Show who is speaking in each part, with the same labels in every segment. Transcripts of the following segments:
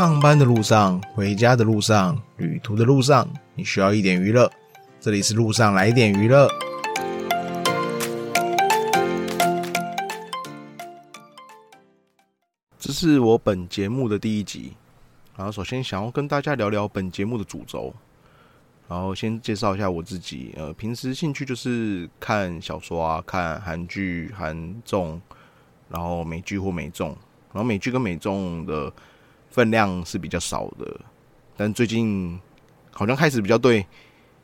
Speaker 1: 上班的路上、回家的路上、旅途的路上，你需要一点娱乐。这里是路上来点娱乐。这是我本节目的第一集。然后，首先想要跟大家聊聊本节目的主轴。然后，先介绍一下我自己。呃，平时兴趣就是看小说啊，看韩剧、韩综，然后美剧或美综。然后，美剧跟美综的分量是比较少的，但最近好像开始比较对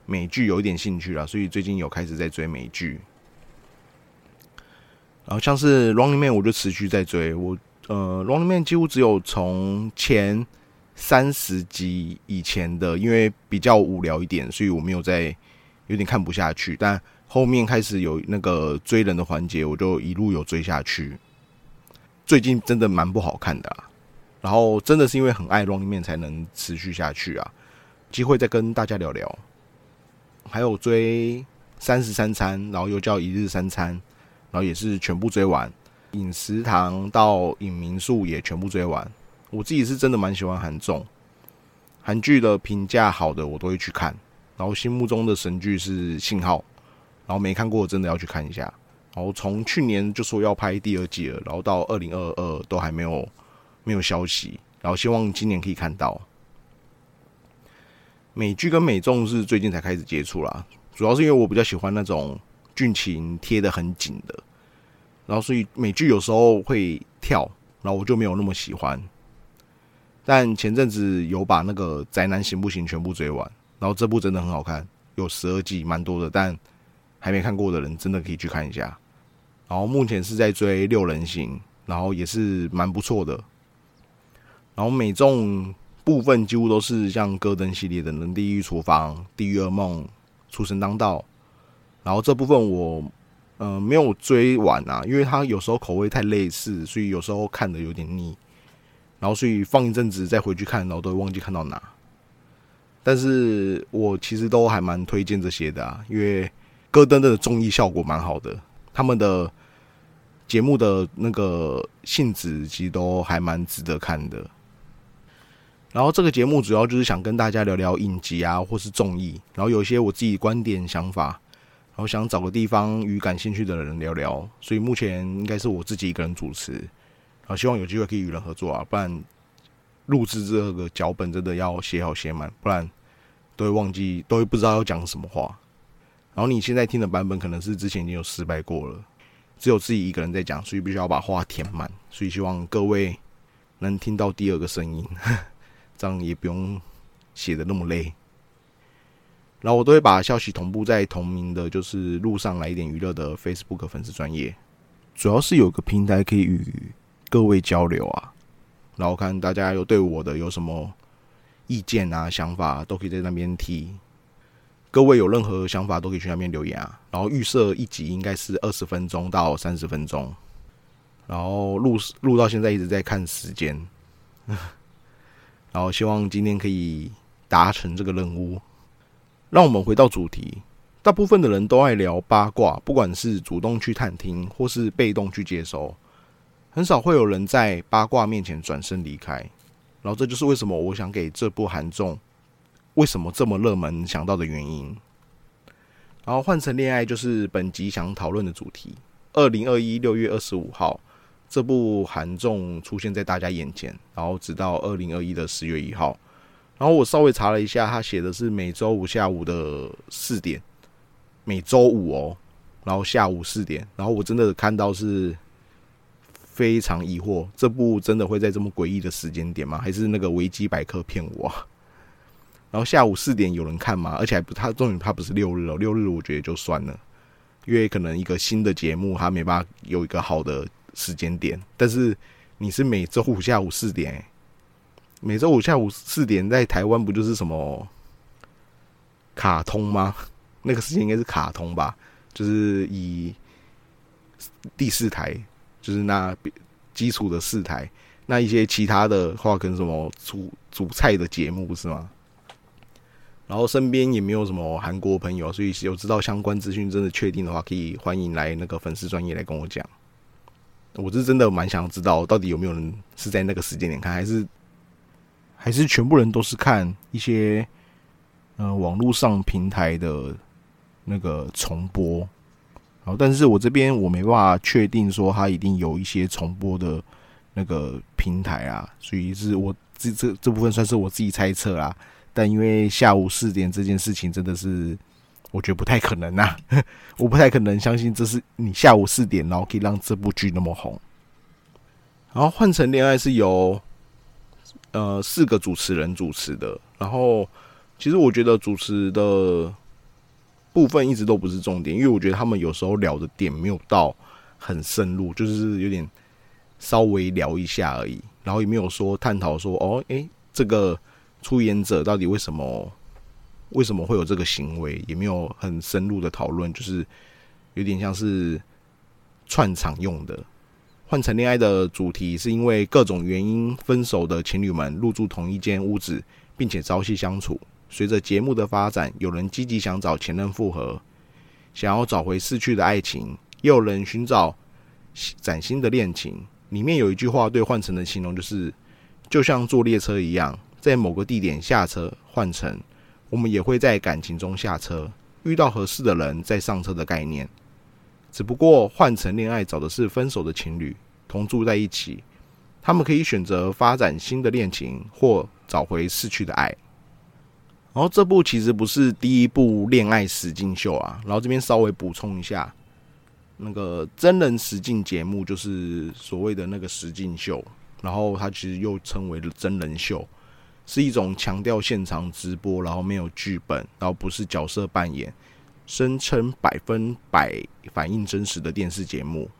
Speaker 1: 美剧有一点兴趣了，所以最近有开始在追美剧。然后，像是《Running Man》，我就持续在追。我呃，《Running Man》几乎只有从前。三十集以前的，因为比较无聊一点，所以我没有在有点看不下去。但后面开始有那个追人的环节，我就一路有追下去。最近真的蛮不好看的，然后真的是因为很爱 Running Man 才能持续下去啊。机会再跟大家聊聊。还有追三十三餐，然后又叫一日三餐，然后也是全部追完。饮食堂到影民宿也全部追完。我自己是真的蛮喜欢韩综，韩剧的评价好的我都会去看，然后心目中的神剧是《信号》，然后没看过真的要去看一下。然后从去年就说要拍第二季了，然后到二零二二都还没有没有消息，然后希望今年可以看到。美剧跟美综是最近才开始接触啦，主要是因为我比较喜欢那种剧情贴的很紧的，然后所以美剧有时候会跳，然后我就没有那么喜欢。但前阵子有把那个《宅男行不行》全部追完，然后这部真的很好看，有十二季，蛮多的。但还没看过的人真的可以去看一下。然后目前是在追《六人行》，然后也是蛮不错的。然后美综部分几乎都是像戈登系列的《人地狱厨房》《地狱噩梦》《厨神当道》，然后这部分我呃没有追完啊，因为它有时候口味太类似，所以有时候看的有点腻。然后，所以放一阵子再回去看，然后都会忘记看到哪。但是我其实都还蛮推荐这些的啊，因为戈登的综艺效果蛮好的，他们的节目的那个性质其实都还蛮值得看的。然后这个节目主要就是想跟大家聊聊影集啊，或是综艺，然后有一些我自己观点想法，然后想找个地方与感兴趣的人聊聊。所以目前应该是我自己一个人主持。啊，希望有机会可以与人合作啊，不然录制这个脚本真的要写好写满，不然都会忘记，都会不知道要讲什么话。然后你现在听的版本可能是之前已经有失败过了，只有自己一个人在讲，所以必须要把话填满。所以希望各位能听到第二个声音，这样也不用写的那么累。然后我都会把消息同步在同名的，就是路上来一点娱乐的 Facebook 粉丝专业，主要是有个平台可以与。各位交流啊，然后看大家有对我的有什么意见啊、想法，都可以在那边提。各位有任何想法都可以去那边留言啊。然后预设一集应该是二十分钟到三十分钟，然后录录到现在一直在看时间，然后希望今天可以达成这个任务。让我们回到主题，大部分的人都爱聊八卦，不管是主动去探听，或是被动去接收。很少会有人在八卦面前转身离开，然后这就是为什么我想给这部韩综为什么这么热门想到的原因。然后换成恋爱就是本集想讨论的主题。二零二一六月二十五号，这部韩综出现在大家眼前，然后直到二零二一的十月一号。然后我稍微查了一下，他写的是每周五下午的四点，每周五哦，然后下午四点。然后我真的看到是。非常疑惑，这部真的会在这么诡异的时间点吗？还是那个维基百科骗我？然后下午四点有人看吗？而且还不，他重点他不是六日哦，六日我觉得就算了，因为可能一个新的节目他没办法有一个好的时间点。但是你是每周五下午四点，每周五下午四点在台湾不就是什么卡通吗？那个时间应该是卡通吧？就是以第四台。就是那基础的四台，那一些其他的话，跟什么主主菜的节目是吗？然后身边也没有什么韩国朋友，所以有知道相关资讯，真的确定的话，可以欢迎来那个粉丝专业来跟我讲。我是真的蛮想知道，到底有没有人是在那个时间点看，还是还是全部人都是看一些呃网络上平台的那个重播？然后，但是我这边我没办法确定说它一定有一些重播的那个平台啊，所以是我这这这部分算是我自己猜测啦。但因为下午四点这件事情真的是，我觉得不太可能呐，我不太可能相信这是你下午四点然后可以让这部剧那么红。然后换成恋爱是由呃四个主持人主持的，然后其实我觉得主持的部分一直都不是重点，因为我觉得他们有时候聊的点没有到很深入，就是有点稍微聊一下而已，然后也没有说探讨说哦，诶，这个。出演者到底为什么为什么会有这个行为，也没有很深入的讨论，就是有点像是串场用的。换成恋爱的主题是因为各种原因分手的情侣们入住同一间屋子，并且朝夕相处。随着节目的发展，有人积极想找前任复合，想要找回逝去的爱情，也有人寻找崭新的恋情。里面有一句话对换成的形容就是，就像坐列车一样。在某个地点下车换乘，我们也会在感情中下车，遇到合适的人再上车的概念。只不过换成恋爱找的是分手的情侣同住在一起，他们可以选择发展新的恋情或找回逝去的爱。然后这部其实不是第一部恋爱实境秀啊，然后这边稍微补充一下，那个真人实境节目就是所谓的那个实境秀，然后它其实又称为真人秀。是一种强调现场直播，然后没有剧本，然后不是角色扮演，声称百分百反映真实的电视节目。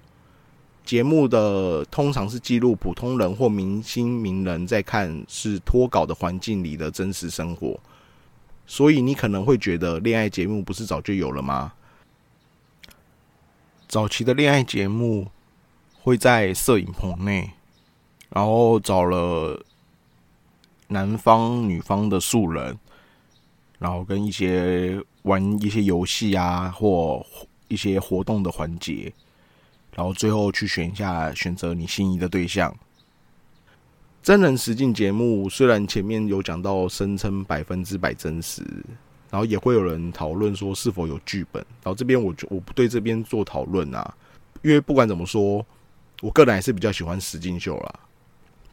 Speaker 1: 节目的通常是记录普通人或明星名人在看是脱稿的环境里的真实生活。所以你可能会觉得恋爱节目不是早就有了吗？早期的恋爱节目会在摄影棚内，然后找了。男方、女方的素人，然后跟一些玩一些游戏啊，或一些活动的环节，然后最后去选一下，选择你心仪的对象。真人实境节目虽然前面有讲到声称百分之百真实，然后也会有人讨论说是否有剧本，然后这边我就我不对这边做讨论啊，因为不管怎么说，我个人还是比较喜欢实境秀啦。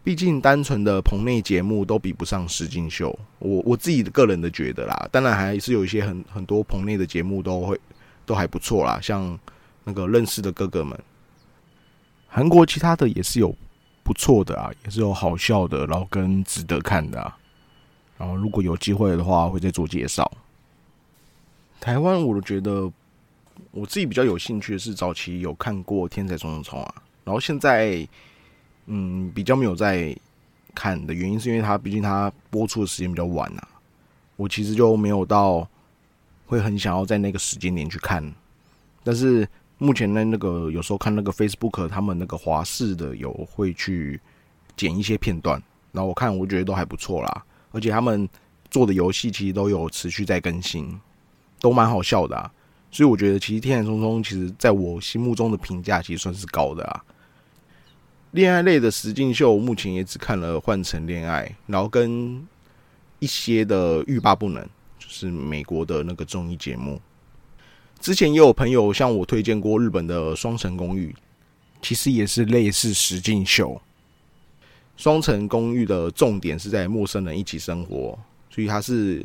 Speaker 1: 毕竟，单纯的棚内节目都比不上实境秀。我我自己的个人的觉得啦，当然还是有一些很很多棚内的节目都会都还不错啦，像那个认识的哥哥们。韩国其他的也是有不错的啊，也是有好笑的，然后跟值得看的。啊。然后如果有机会的话，会再做介绍。台湾，我觉得我自己比较有兴趣的是早期有看过《天才冲冲冲》啊，然后现在。嗯，比较没有在看的原因，是因为它毕竟它播出的时间比较晚啊。我其实就没有到会很想要在那个时间点去看。但是目前呢，那个有时候看那个 Facebook，他们那个华视的有会去剪一些片段，然后我看我觉得都还不错啦。而且他们做的游戏其实都有持续在更新，都蛮好笑的啊。所以我觉得其实《天眼松松》其实在我心目中的评价其实算是高的啊。恋爱类的实境秀，目前也只看了《换成恋爱》，然后跟一些的欲罢不能，就是美国的那个综艺节目。之前也有朋友向我推荐过日本的《双层公寓》，其实也是类似实境秀。《双层公寓》的重点是在陌生人一起生活，所以它是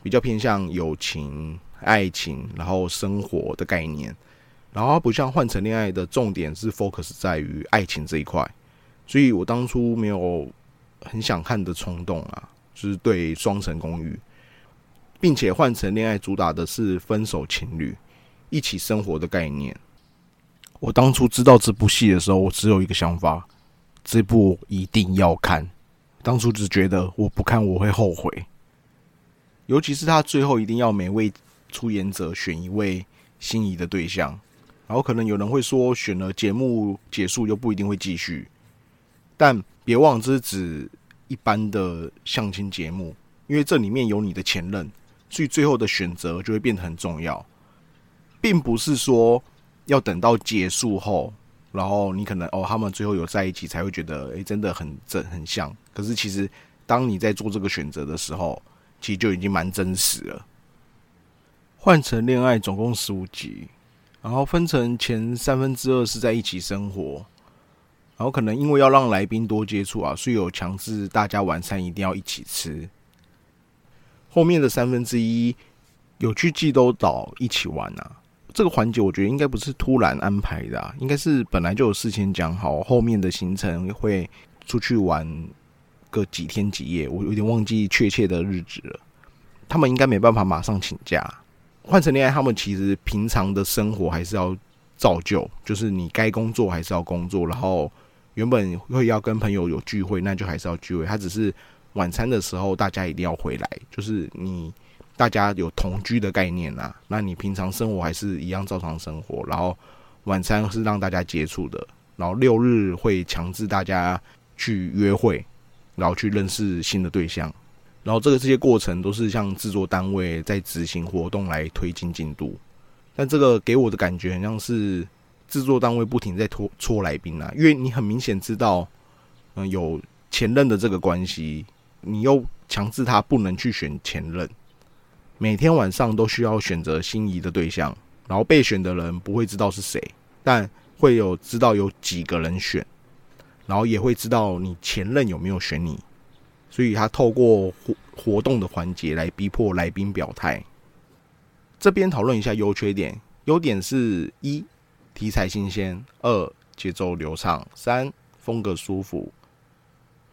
Speaker 1: 比较偏向友情、爱情，然后生活的概念。然后不像换成恋爱的重点是 focus 在于爱情这一块，所以我当初没有很想看的冲动啊，就是对双层公寓，并且换成恋爱主打的是分手情侣一起生活的概念。我当初知道这部戏的时候，我只有一个想法：这部一定要看。当初只觉得我不看我会后悔，尤其是他最后一定要每位出演者选一位心仪的对象。然后可能有人会说，选了节目结束就不一定会继续，但别忘这是指一般的相亲节目，因为这里面有你的前任，所以最后的选择就会变得很重要，并不是说要等到结束后，然后你可能哦他们最后有在一起才会觉得哎真的很真很像，可是其实当你在做这个选择的时候，其实就已经蛮真实了。换成恋爱总共十五集，然后分成前三分之二是在一起生活，然后可能因为要让来宾多接触啊，所以有强制大家晚餐一定要一起吃。后面的三分之一有去济州岛一起玩啊，这个环节我觉得应该不是突然安排的，应该是本来就有事先讲好，后面的行程会出去玩个几天几夜，我有点忘记确切的日子了。他们应该没办法马上请假。换成恋爱，他们其实平常的生活还是要照旧，就是你该工作还是要工作，然后原本会要跟朋友有聚会，那就还是要聚会。他只是晚餐的时候大家一定要回来，就是你大家有同居的概念啊。那你平常生活还是一样照常生活，然后晚餐是让大家接触的，然后六日会强制大家去约会，然后去认识新的对象。然后这个这些过程都是像制作单位在执行活动来推进进度，但这个给我的感觉很像是制作单位不停在拖搓来宾啊，因为你很明显知道，嗯，有前任的这个关系，你又强制他不能去选前任，每天晚上都需要选择心仪的对象，然后备选的人不会知道是谁，但会有知道有几个人选，然后也会知道你前任有没有选你。所以他透过活活动的环节来逼迫来宾表态。这边讨论一下优缺点。优点是一题材新鲜，二节奏流畅，三风格舒服。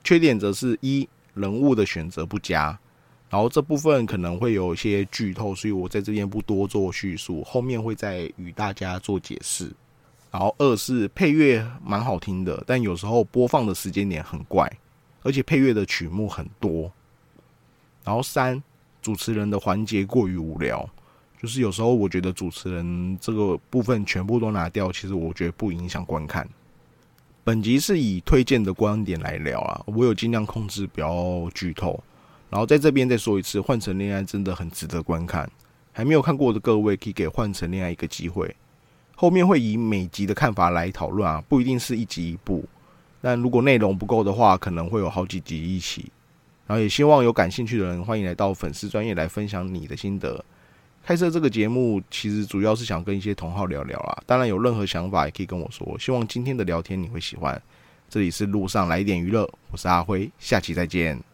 Speaker 1: 缺点则是一人物的选择不佳。然后这部分可能会有一些剧透，所以我在这边不多做叙述，后面会再与大家做解释。然后二是配乐蛮好听的，但有时候播放的时间点很怪。而且配乐的曲目很多，然后三主持人的环节过于无聊，就是有时候我觉得主持人这个部分全部都拿掉，其实我觉得不影响观看。本集是以推荐的观点来聊啊，我有尽量控制不要剧透，然后在这边再说一次，《换成恋爱》真的很值得观看，还没有看过的各位可以给《换成恋爱》一个机会。后面会以每集的看法来讨论啊，不一定是一集一部。但如果内容不够的话，可能会有好几集一起。然后也希望有感兴趣的人，欢迎来到粉丝专业来分享你的心得。开设这个节目其实主要是想跟一些同好聊聊啦，当然有任何想法也可以跟我说。希望今天的聊天你会喜欢。这里是路上来点娱乐，我是阿辉，下期再见。